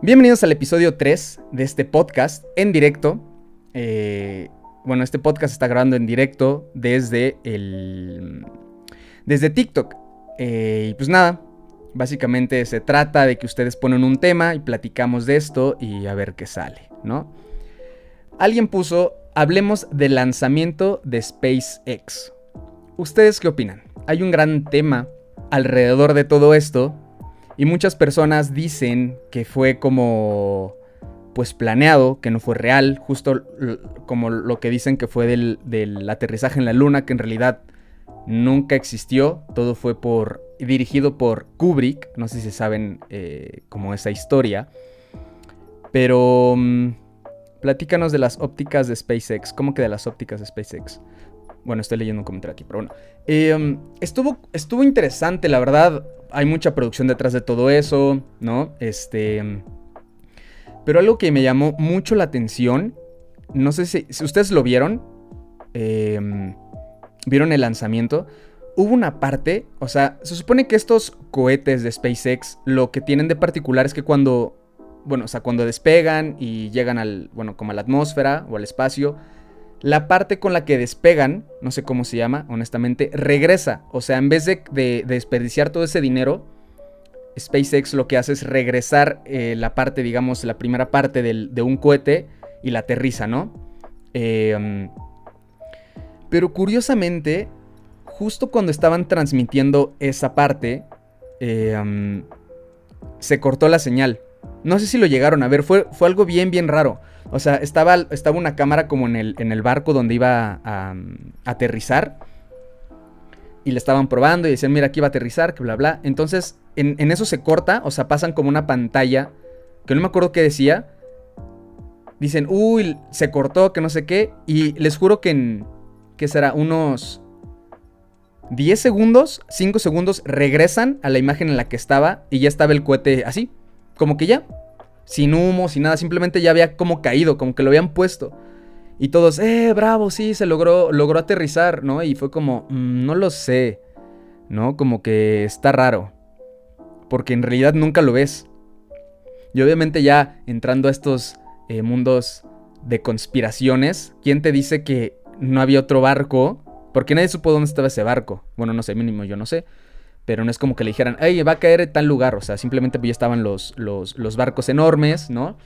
Bienvenidos al episodio 3 de este podcast en directo. Eh, bueno, este podcast está grabando en directo desde el. desde TikTok. Eh, y pues nada, básicamente se trata de que ustedes ponen un tema y platicamos de esto y a ver qué sale, ¿no? Alguien puso, hablemos del lanzamiento de SpaceX. ¿Ustedes qué opinan? Hay un gran tema alrededor de todo esto y muchas personas dicen que fue como pues planeado, que no fue real, justo como lo que dicen que fue del, aterrizaje en la luna, que en realidad nunca existió, todo fue por dirigido por Kubrick, no sé si saben eh, como esa historia, pero mm, platícanos de las ópticas de SpaceX, ¿cómo que de las ópticas de SpaceX? Bueno, estoy leyendo un comentario aquí, pero bueno. Em, estuvo, estuvo interesante, la verdad hay mucha producción detrás de todo eso, ¿no? Este... Pero algo que me llamó mucho la atención, no sé si, ustedes lo vieron, em, vieron el lanzamiento, hubo una parte, o sea, se supone que estos cohetes de SpaceX lo que tienen de particular es que cuando, bueno, o sea, cuando despegan y llegan al, bueno, como a la atmósfera o al espacio, la parte con la que despegan, no sé cómo se llama, honestamente, regresa. O sea, en vez de, desperdiciar todo ese dinero, SpaceX lo que hace es regresar eh, la parte, digamos, la primera parte de un cohete y la aterriza, ¿no? Em, pero curiosamente, justo cuando estaban transmitiendo esa parte, em, se cortó la señal. No sé si lo llegaron a ver, fue, fue algo bien, bien raro. O sea, estaba, estaba una cámara como en el, en el barco donde iba a, aterrizar. Y le estaban probando y decían, mira, aquí va a aterrizar, que bla, bla. Entonces, en, eso se corta, o sea, pasan como una pantalla, que no me acuerdo qué decía. Dicen, uy, se cortó, que no sé qué. Y les juro que en, ¿qué será? Unos 10 segundos, 5 segundos, regresan a la imagen en la que estaba y ya estaba el cohete así. Como que ya, sin humo, sin nada, simplemente ya había como caído, como que lo habían puesto. Y todos, eh, bravo, sí, se logró, logró aterrizar, ¿no? Y fue como, mm, no lo sé, ¿no? Como que está raro. Porque en realidad nunca lo ves. Y obviamente ya entrando a estos eh, mundos de conspiraciones, ¿quién te dice que no había otro barco? Porque nadie supo dónde estaba ese barco. Bueno, no sé, mínimo yo no sé pero no es como que le dijeran, hey, va a caer en tal lugar, o sea, simplemente ya estaban los, los, barcos enormes, ¿no?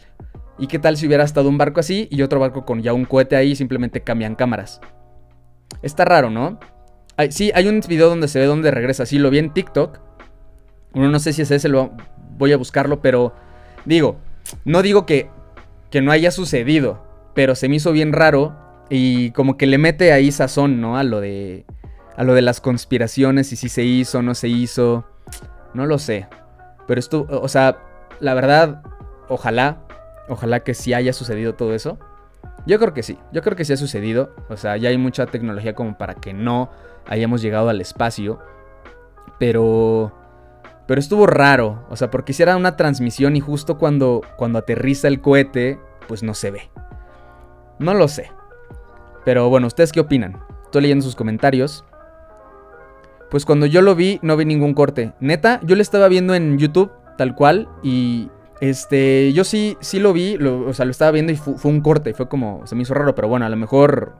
¿Y qué tal si hubiera estado un barco así y otro barco con ya un cohete ahí y simplemente cambian cámaras? Está raro, ¿no? sí, hay un video donde se ve donde regresa, sí, lo vi en TikTok. Uno no sé si es ese, lo, voy a buscarlo, pero digo, no digo que, que no haya sucedido, pero se me hizo bien raro y como que le mete ahí sazón, ¿no? A lo de a lo de las conspiraciones y si se hizo o no se hizo. No lo sé. Pero esto, o sea, la verdad, ojalá, ojalá que sí haya sucedido todo eso. Yo creo que sí, yo creo que sí ha sucedido. O sea, ya hay mucha tecnología como para que no hayamos llegado al espacio. Pero... Pero estuvo raro, o sea, porque hiciera una transmisión y justo cuando, cuando aterriza el cohete, pues no se ve. No lo sé. Pero bueno, ¿ustedes qué opinan? Estoy leyendo sus comentarios. Pues cuando yo lo vi, no vi ningún corte. Neta, yo lo estaba viendo en YouTube, tal cual, y este, yo sí, sí lo vi, o sea, lo estaba viendo y fue un corte, fue como, se me hizo raro, pero bueno, a lo mejor,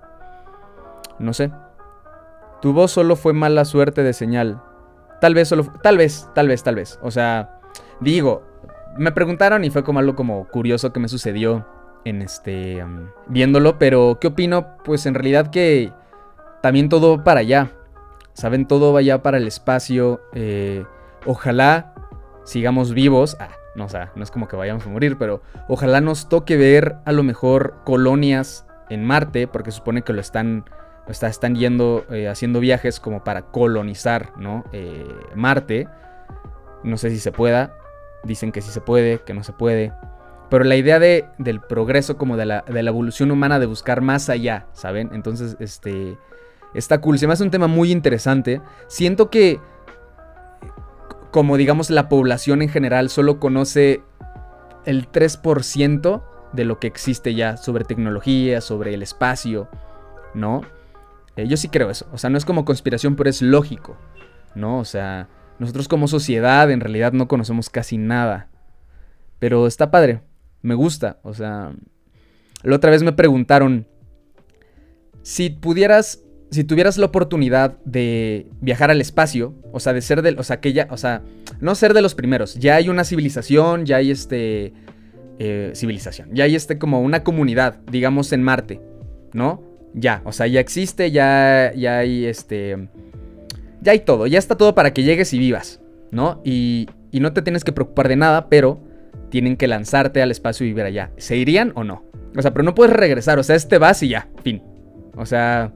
no sé. Tu voz solo fue mala suerte de señal. Tal vez solo, tal vez, tal vez, tal vez. O sea, digo, me preguntaron y fue como algo como curioso que me sucedió en este, viéndolo, pero ¿qué opino? Pues en realidad que también todo para allá. Saben, todo vaya para el espacio. Eh, ojalá sigamos vivos. Ah, no, o sea, no es como que vayamos a morir, pero ojalá nos toque ver a lo mejor colonias en Marte, porque supone que lo están, están yendo, eh, haciendo viajes como para colonizar, ¿no? Eh, Marte. No sé si se pueda. Dicen que sí se puede, que no se puede. Pero la idea de, del progreso, como de la, de la evolución humana, de buscar más allá, ¿saben? Entonces, este Está cool, se me hace un tema muy interesante. Siento que, como digamos, la población en general solo conoce el 3% de lo que existe ya sobre tecnología, sobre el espacio, ¿no? Eh, yo sí creo eso. O sea, no es como conspiración, pero es lógico, ¿no? O sea, nosotros como sociedad en realidad no conocemos casi nada. Pero está padre, me gusta. O sea, la otra vez me preguntaron, si pudieras, si tuvieras la oportunidad de viajar al espacio, o sea, de ser del, o sea, que ya, o sea, no ser de los primeros, ya hay una civilización, ya hay este, eh, civilización, ya hay este como una comunidad, digamos, en Marte, ¿no? Ya, o sea, ya existe, ya, ya hay este, ya hay todo, ya está todo para que llegues y vivas, ¿no? Y, y no te tienes que preocupar de nada, pero tienen que lanzarte al espacio y vivir allá. ¿Se irían o no? O sea, pero no puedes regresar, o sea, este vas y ya, fin. O sea,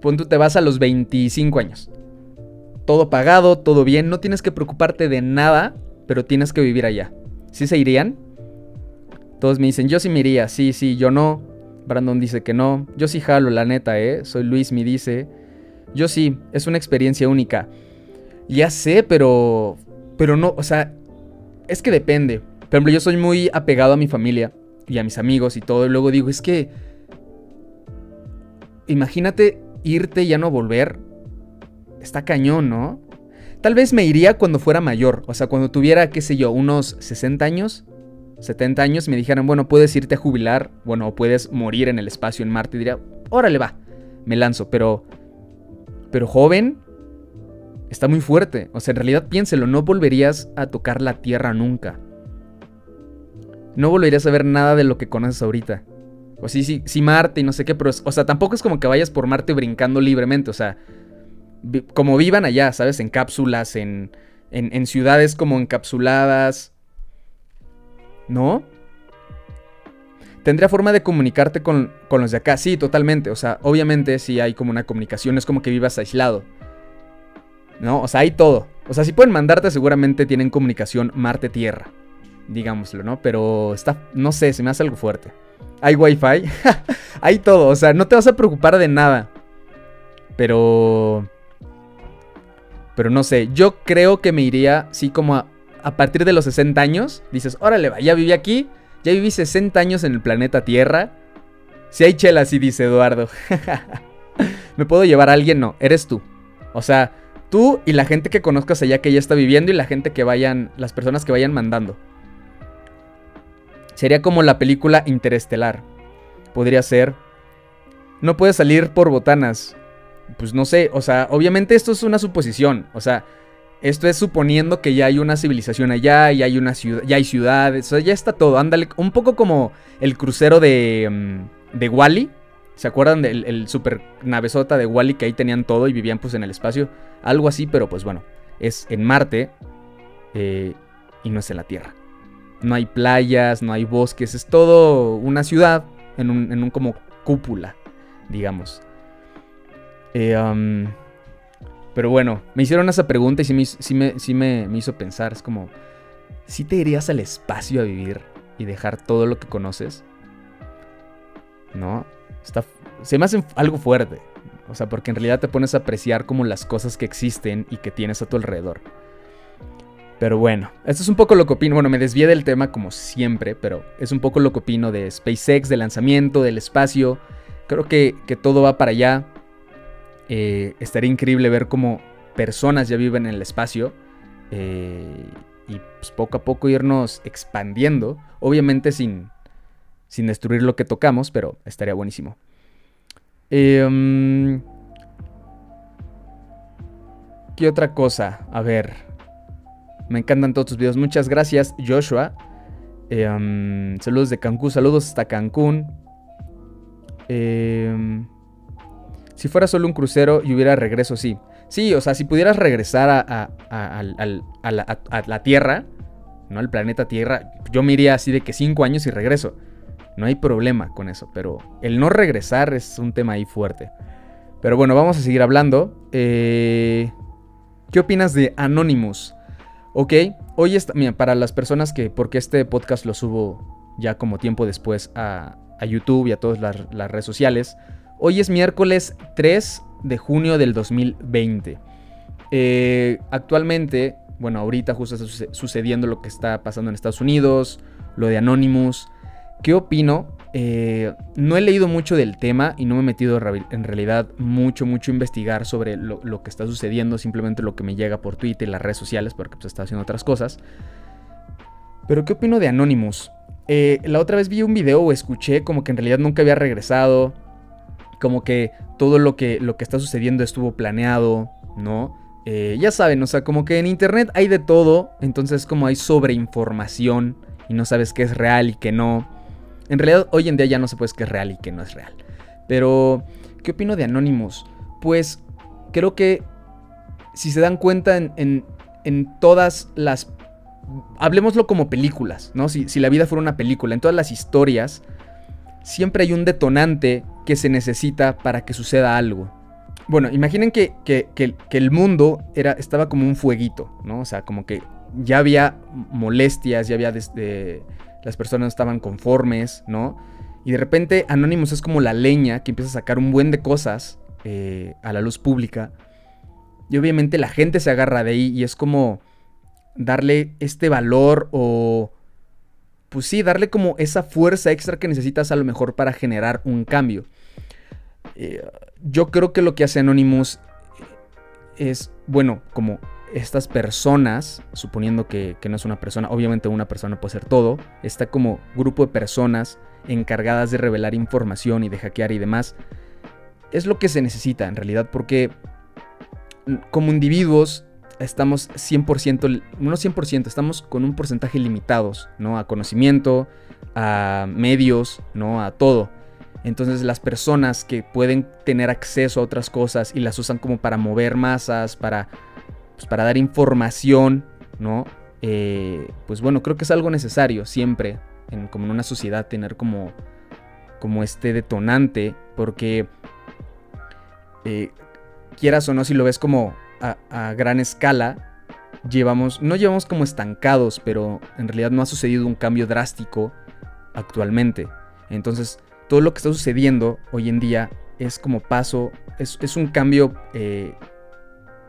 pon tú te vas a los 25 años. Todo pagado, todo bien, no tienes que preocuparte de nada, pero tienes que vivir allá. ¿Sí se irían? Todos me dicen, yo sí me iría, sí, sí, yo no. Brandon dice que no. Yo sí jalo, la neta, ¿eh? Soy Luis, me dice. Yo sí, es una experiencia única. Ya sé, pero... Pero no, o sea, es que depende. Por ejemplo, yo soy muy apegado a mi familia y a mis amigos y todo. Y luego digo, es que imagínate irte y ya no volver. Está cañón, ¿no? Tal vez me iría cuando fuera mayor, o sea, cuando tuviera, qué sé yo, unos 60 años, 70 años, me dijeran, bueno, puedes irte a jubilar, bueno, o puedes morir en el espacio en Marte, y diría, órale va, me lanzo, pero, pero joven, está muy fuerte, o sea, en realidad piénselo, no volverías a tocar la Tierra nunca. No volverías a ver nada de lo que conoces ahorita. O sí, sí, sí, Marte y no sé qué, pero, o sea, tampoco es como que vayas por Marte brincando libremente, o sea, como vivan allá, ¿sabes? En cápsulas, en, en, ciudades como encapsuladas. ¿No? ¿Tendría forma de comunicarte con, con, los de acá? Sí, totalmente. O sea, obviamente si hay como una comunicación, es como que vivas aislado. ¿No? O sea, hay todo. O sea, si pueden mandarte, seguramente tienen comunicación Marte-Tierra. Digámoslo, ¿no? Pero está, no sé, se me hace algo fuerte hay wifi, hay todo, o sea, no te vas a preocupar de nada. Pero... Pero no sé, yo creo que me iría, sí, como a, partir de los 60 años, dices, órale, va, ya viví aquí, ya viví 60 años en el planeta Tierra. Si hay chela, sí dice Eduardo. ¿Me puedo llevar a alguien? No, eres tú. O sea, tú y la gente que conozcas allá que ya está viviendo y la gente que vayan, las personas que vayan mandando. Sería como la película Interestelar. Podría ser. No puedes salir por botanas. Pues no sé, o sea, obviamente esto es una suposición. O sea, esto es suponiendo que ya hay una civilización allá, y hay una ciudad, ya hay ciudades, o sea, ya está todo. Ándale, un poco como el crucero de, mm, de Wally. ¿Se acuerdan del super navezota de Wally que ahí tenían todo y vivían pues en el espacio? Algo así, pero pues bueno, es en Marte eh, y no es en la Tierra. No hay playas, no hay bosques, es todo una ciudad en un, como cúpula, digamos. Eh, pero bueno, me hicieron esa pregunta y sí, me, me, hizo pensar, es como, ¿sí te irías al espacio a vivir y dejar todo lo que conoces? ¿No? Está, se me hace algo fuerte. O sea, porque en realidad te pones a apreciar como las cosas que existen y que tienes a tu alrededor. Pero bueno, esto es un poco lo que opino. Bueno, me desvié del tema como siempre, pero es un poco lo que opino de SpaceX, del lanzamiento, del espacio. Creo que, todo va para allá. Eh, estaría increíble ver cómo personas ya viven en el espacio. Eh, y pues poco a poco irnos expandiendo. Obviamente sin, sin destruir lo que tocamos, pero estaría buenísimo. Em, ¿Qué otra cosa? A ver. Me encantan todos tus videos. Muchas gracias, Joshua. Em, saludos de Cancún. Saludos hasta Cancún. Em, si fuera solo un crucero y hubiera regreso, sí. Sí, o sea, si pudieras regresar a, la, Tierra, ¿no? Al planeta Tierra, yo me iría así de que cinco años y regreso. No hay problema con eso, pero el no regresar es un tema ahí fuerte. Pero bueno, vamos a seguir hablando. Eh, ¿Qué opinas de Anonymous? Ok, hoy está, mira, para las personas que, porque este podcast lo subo ya como tiempo después a, YouTube y a todas las, redes sociales, hoy es miércoles 3 de junio del 2020. Eh, actualmente, bueno, ahorita justo está sucediendo lo que está pasando en Estados Unidos, lo de Anonymous. ¿Qué opino? Eh, no he leído mucho del tema y no me he metido en realidad mucho, mucho a investigar sobre lo, que está sucediendo, simplemente lo que me llega por Twitter y las redes sociales, porque pues está haciendo otras cosas. Pero ¿qué opino de Anonymous? Eh, la otra vez vi un video o escuché como que en realidad nunca había regresado. Como que todo lo que, lo que está sucediendo estuvo planeado, ¿no? Eh, ya saben, o sea, como que en internet hay de todo, entonces como hay sobreinformación y no sabes qué es real y qué no. En realidad hoy en día ya no se puede qué es real y qué no es real. Pero, ¿qué opino de Anonymous? Pues creo que si se dan cuenta en, en, todas las... Hablemoslo como películas, ¿no? Si, si la vida fuera una película, en todas las historias, siempre hay un detonante que se necesita para que suceda algo. Bueno, imaginen que, el mundo era, estaba como un fueguito, ¿no? O sea, como que ya había molestias, ya había desde... Las personas estaban conformes, ¿no? Y de repente Anonymous es como la leña que empieza a sacar un buen de cosas eh, a la luz pública. Y obviamente la gente se agarra de ahí y es como darle este valor o... Pues sí, darle como esa fuerza extra que necesitas a lo mejor para generar un cambio. Eh, yo creo que lo que hace Anonymous es, bueno, como estas personas, suponiendo que, no es una persona, obviamente una persona puede ser todo, está como grupo de personas encargadas de revelar información y de hackear y demás, es lo que se necesita en realidad, porque como individuos estamos 100%, no 100%, estamos con un porcentaje limitados, ¿no? A conocimiento, a medios, ¿no? A todo. Entonces las personas que pueden tener acceso a otras cosas y las usan como para mover masas, para, pues, para dar información, ¿no? Eh, pues bueno, creo que es algo necesario siempre, en, como en una sociedad, tener como, como este detonante, porque eh, quieras o no, si lo ves como a, a, gran escala, llevamos, no llevamos como estancados, pero en realidad no ha sucedido un cambio drástico actualmente. Entonces, todo lo que está sucediendo hoy en día es como paso, es, un cambio eh,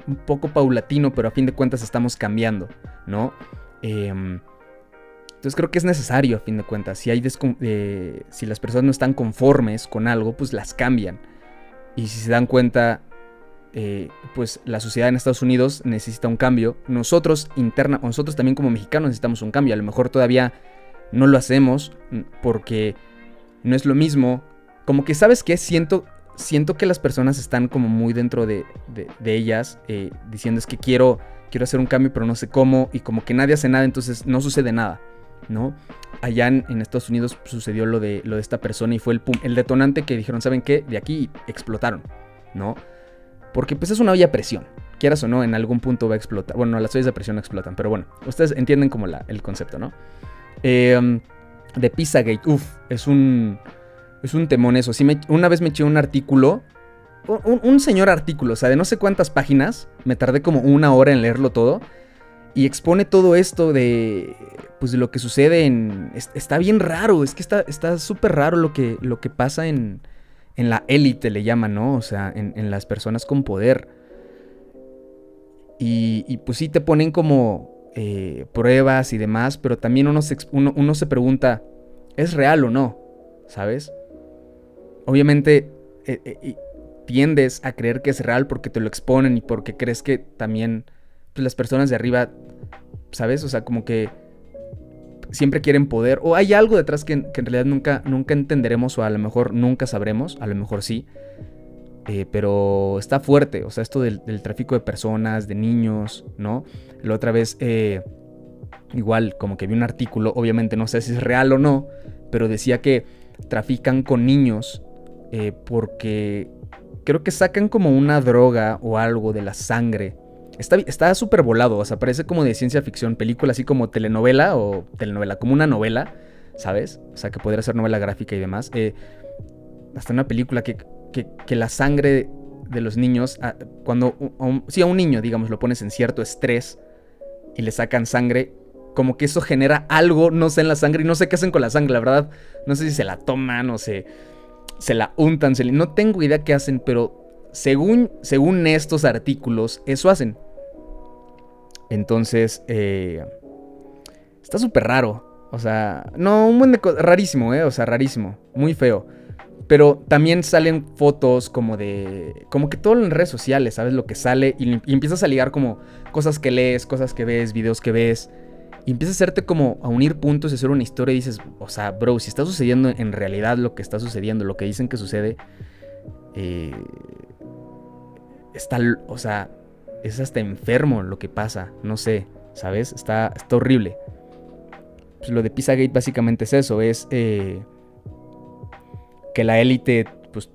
un poco paulatino, pero a fin de cuentas estamos cambiando, ¿no? Em, entonces creo que es necesario a fin de cuentas. Si, hay eh, si las personas no están conformes con algo, pues las cambian. Y si se dan cuenta, eh, pues la sociedad en Estados Unidos necesita un cambio. Nosotros interna, nosotros también como mexicanos necesitamos un cambio. A lo mejor todavía no lo hacemos mm, porque no es lo mismo. Como que, ¿sabes qué? Siento, siento que las personas están como muy dentro de, ellas, eh, diciendo es que quiero, quiero hacer un cambio, pero no sé cómo, y como que nadie hace nada, entonces no sucede nada, ¿no? Allá en, Estados Unidos sucedió lo de, lo de esta persona y fue el, el detonante que dijeron, ¿saben qué? De aquí explotaron, ¿no? Porque pues es una olla a presión. Quieras o no, en algún punto va a explotar. Bueno, las ollas de presión explotan, pero bueno, ustedes entienden como la, el concepto, ¿no? Eh, de Pizzagate. Uf, es un. Es un temón eso. Sí una vez me eché un artículo. Un, señor artículo, o sea, de no sé cuántas páginas. Me tardé como una hora en leerlo todo. Y expone todo esto de. Pues de lo que sucede en. está bien raro. Es que está súper raro lo que, lo que pasa en. En la élite le llaman, ¿no? O sea, en, las personas con poder. Y, y pues sí te ponen como eh, pruebas y demás, pero también uno se, uno, se pregunta, ¿es real o no? ¿Sabes? Obviamente eh, eh, tiendes a creer que es real porque te lo exponen y porque crees que también pues, las personas de arriba, ¿sabes? O sea, como que siempre quieren poder, o hay algo detrás que, que en realidad nunca, nunca entenderemos o a lo mejor nunca sabremos, a lo mejor sí. Eh, pero está fuerte, o sea, esto del, tráfico de personas, de niños, ¿no? La otra vez, eh, igual, como que vi un artículo, obviamente no sé si es real o no, pero decía que trafican con niños eh, porque creo que sacan como una droga o algo de la sangre. Está súper volado, o sea, parece como de ciencia ficción, película así como telenovela o telenovela, como una novela, ¿sabes? O sea, que podría ser novela gráfica y demás. hasta una película que que, la sangre de los niños, cuando, si a un niño, digamos, lo pones en cierto estrés y le sacan sangre, como que eso genera algo, no sé, en la sangre y no sé qué hacen con la sangre, la verdad, no sé si se la toman o se, se la untan, no tengo idea qué hacen, pero según, según estos artículos, eso hacen. Entonces, eh, está súper raro. O sea, no, un buen de rarísimo, ¿eh? O sea, rarísimo. Muy feo. Pero también salen fotos como de. Como que todo en redes sociales, ¿sabes? Lo que sale. Y, empiezas a ligar como cosas que lees, cosas que ves, videos que ves. Y empieza a hacerte como a unir puntos y hacer una historia y dices, o sea, bro, si está sucediendo en realidad lo que está sucediendo, lo que dicen que sucede, eh, está, o sea, es hasta enfermo lo que pasa, no sé, ¿sabes? Está, está horrible. Pues lo de Pizzagate básicamente es eso, es eh, que la élite, pues,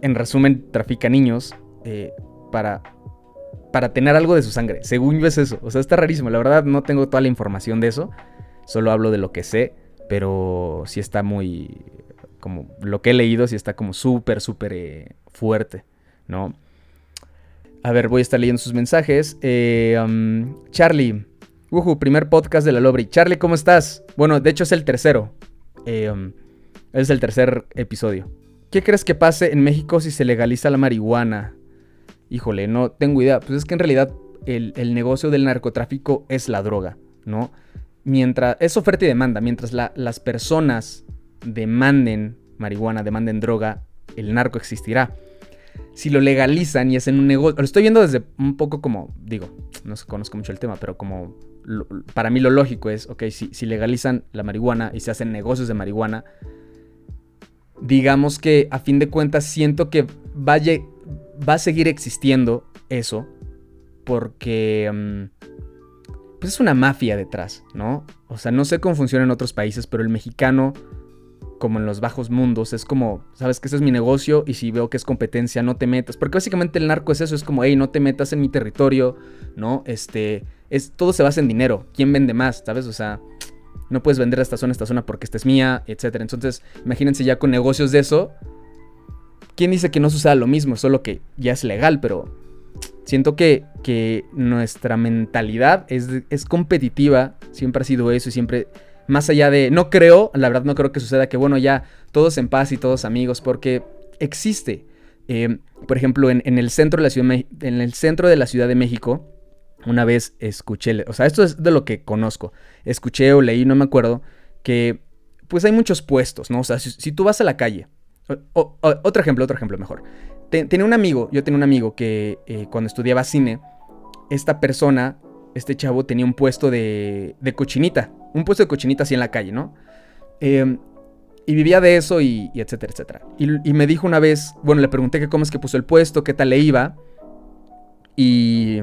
en resumen, trafica niños eh, para para tener algo de su sangre. Según yo es eso. O sea, está rarísimo. La verdad no tengo toda la información de eso. Solo hablo de lo que sé. Pero sí está muy... Como lo que he leído, sí está como súper, súper eh, fuerte. ¿No? A ver, voy a estar leyendo sus mensajes. Eh, um, Charlie. Uhu, primer podcast de la Lobri. Charlie, ¿cómo estás? Bueno, de hecho es el tercero. Eh, um, es el tercer episodio. ¿Qué crees que pase en México si se legaliza la marihuana? híjole, no tengo idea. Pues es que en realidad el, negocio del narcotráfico es la droga, ¿no? Mientras, es oferta y demanda, mientras las personas demanden marihuana, demanden droga, el narco existirá. Si lo legalizan y hacen un negocio, lo estoy viendo desde un poco como, digo, no conozco mucho el tema, pero como para mí lo lógico es, ok, si, si legalizan la marihuana y se hacen negocios de marihuana, digamos que a fin de cuentas siento que vaya, va a seguir existiendo eso porque mm, pues es una mafia detrás, ¿no? O sea, no sé cómo funciona en otros países, pero el mexicano, como en los bajos mundos, es como, sabes que ese es mi negocio y si veo que es competencia, no te metas. Porque básicamente el narco es eso, es como, hey, no te metas en mi territorio, ¿no? Este, es, todo se basa en dinero. ¿Quién vende más? ¿Sabes? O sea, no puedes vender esta zona, esta zona porque esta es mía, etc. Entonces, imagínense ya con negocios de eso, ¿Quién dice que no usa lo mismo? Solo que ya es legal, pero siento que, que nuestra mentalidad es, es, competitiva, siempre ha sido eso y siempre, más allá de, no creo, la verdad no creo que suceda que, bueno, ya todos en paz y todos amigos, porque existe. Eh, por ejemplo, en, el centro de la ciudad, en el centro de la Ciudad de México, una vez escuché, o sea, esto es de lo que conozco, escuché o leí, no me acuerdo, que pues hay muchos puestos, ¿no? O sea, si tú vas a la calle otro ejemplo, otro ejemplo mejor. tenía un amigo, yo tenía un amigo que eh, cuando estudiaba cine, esta persona, este chavo tenía un puesto de, de cochinita, un puesto de cochinita así en la calle, ¿no? Em, y vivía de eso y, etcétera, etcétera. Y, me dijo una vez, bueno, le pregunté que cómo es que puso el puesto, qué tal le iba. Y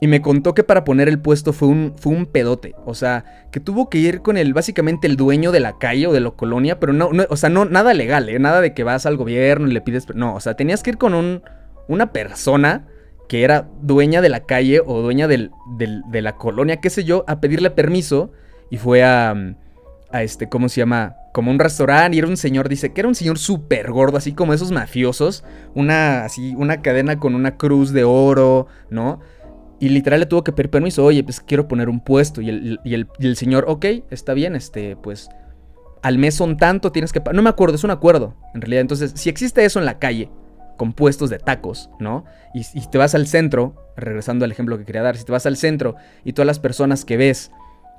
y me contó que para poner el puesto fue un, fue un pedote. O sea, que tuvo que ir con el, básicamente el dueño de la calle o de la colonia, pero no, o sea, no, nada legal, ¿eh? Nada de que vas al gobierno y le pides. No, o sea, tenías que ir con un, una persona que era dueña de la calle o dueña del, de la colonia, qué sé yo, a pedirle permiso. Y fue a, a este, ¿cómo se llama? Como un restaurante y era un señor, dice que era un señor súper gordo, así como esos mafiosos. Una, así, una cadena con una cruz de oro, ¿no? Y literal le tuvo que pedir permiso, oye, pues quiero poner un puesto. Y el, y el, señor, ok, está bien, este, pues al mes son tanto, tienes que... No me acuerdo, es un acuerdo, en realidad. Entonces, si existe eso en la calle, con puestos de tacos, ¿no? Y, y te vas al centro, regresando al ejemplo que quería dar, si te vas al centro y todas las personas que ves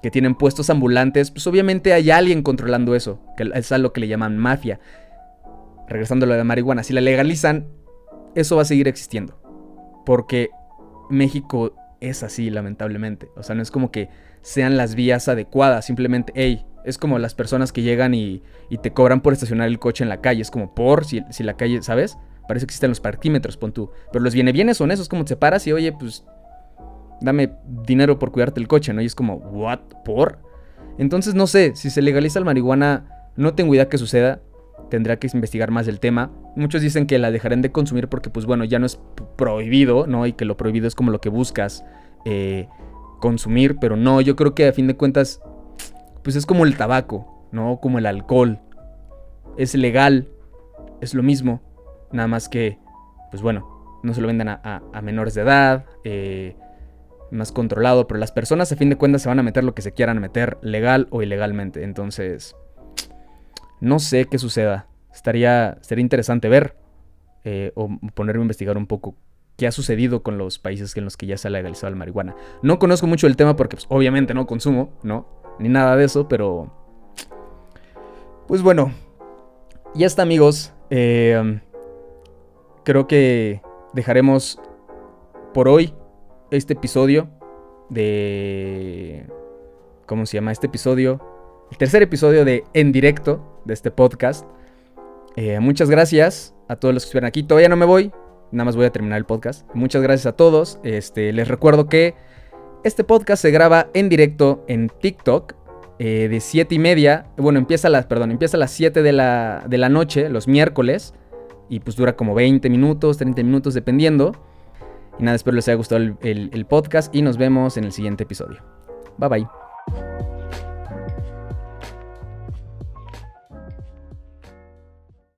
que tienen puestos ambulantes, pues obviamente hay alguien controlando eso, que es algo que le llaman mafia. Regresando a lo de marihuana, si la legalizan, eso va a seguir existiendo. Porque México es así, lamentablemente. O sea, no es como que sean las vías adecuadas, simplemente, hey, es como las personas que llegan y, te cobran por estacionar el coche en la calle. Es como por, si, la calle, ¿sabes? Parece que existen los parquímetros, pon tú. Pero los viene bienes son esos, como te paras y, oye, pues, dame dinero por cuidarte el coche, ¿no? Y es como, ¿what? ¿Por? Entonces, no sé, si se legaliza el marihuana, no tengo idea qué suceda tendrá que investigar más el tema. Muchos dicen que la dejarán de consumir porque, pues bueno, ya no es prohibido, ¿no? Y que lo prohibido es como lo que buscas eh, consumir, pero no, yo creo que a fin de cuentas, pues es como el tabaco, ¿no? Como el alcohol. Es legal, es lo mismo, nada más que, pues bueno, no se lo venden a, menores de edad, eh, más controlado, pero las personas a fin de cuentas se van a meter lo que se quieran meter, legal o ilegalmente. Entonces, no sé qué suceda. Estaría, sería interesante ver eh, o ponerme a investigar un poco qué ha sucedido con los países en los que ya se ha legalizado la marihuana. No conozco mucho el tema porque pues, obviamente no consumo, ¿no? Ni nada de eso, pero... Pues bueno, ya está amigos. Eh, creo que dejaremos por hoy este episodio de ¿cómo se llama este episodio? El tercer episodio de En Directo de este podcast. Eh, muchas gracias a todos los que estuvieron aquí. Todavía no me voy, nada más voy a terminar el podcast. Muchas gracias a todos. Este, les recuerdo que este podcast se graba en directo en TikTok eh, de 7 y media. Bueno, empieza a las, perdón, empieza las 7 de la, de la noche, los miércoles. Y pues dura como 20 minutos, 30 minutos, dependiendo. Y nada, espero les haya gustado el podcast y nos vemos en el siguiente episodio. Bye bye.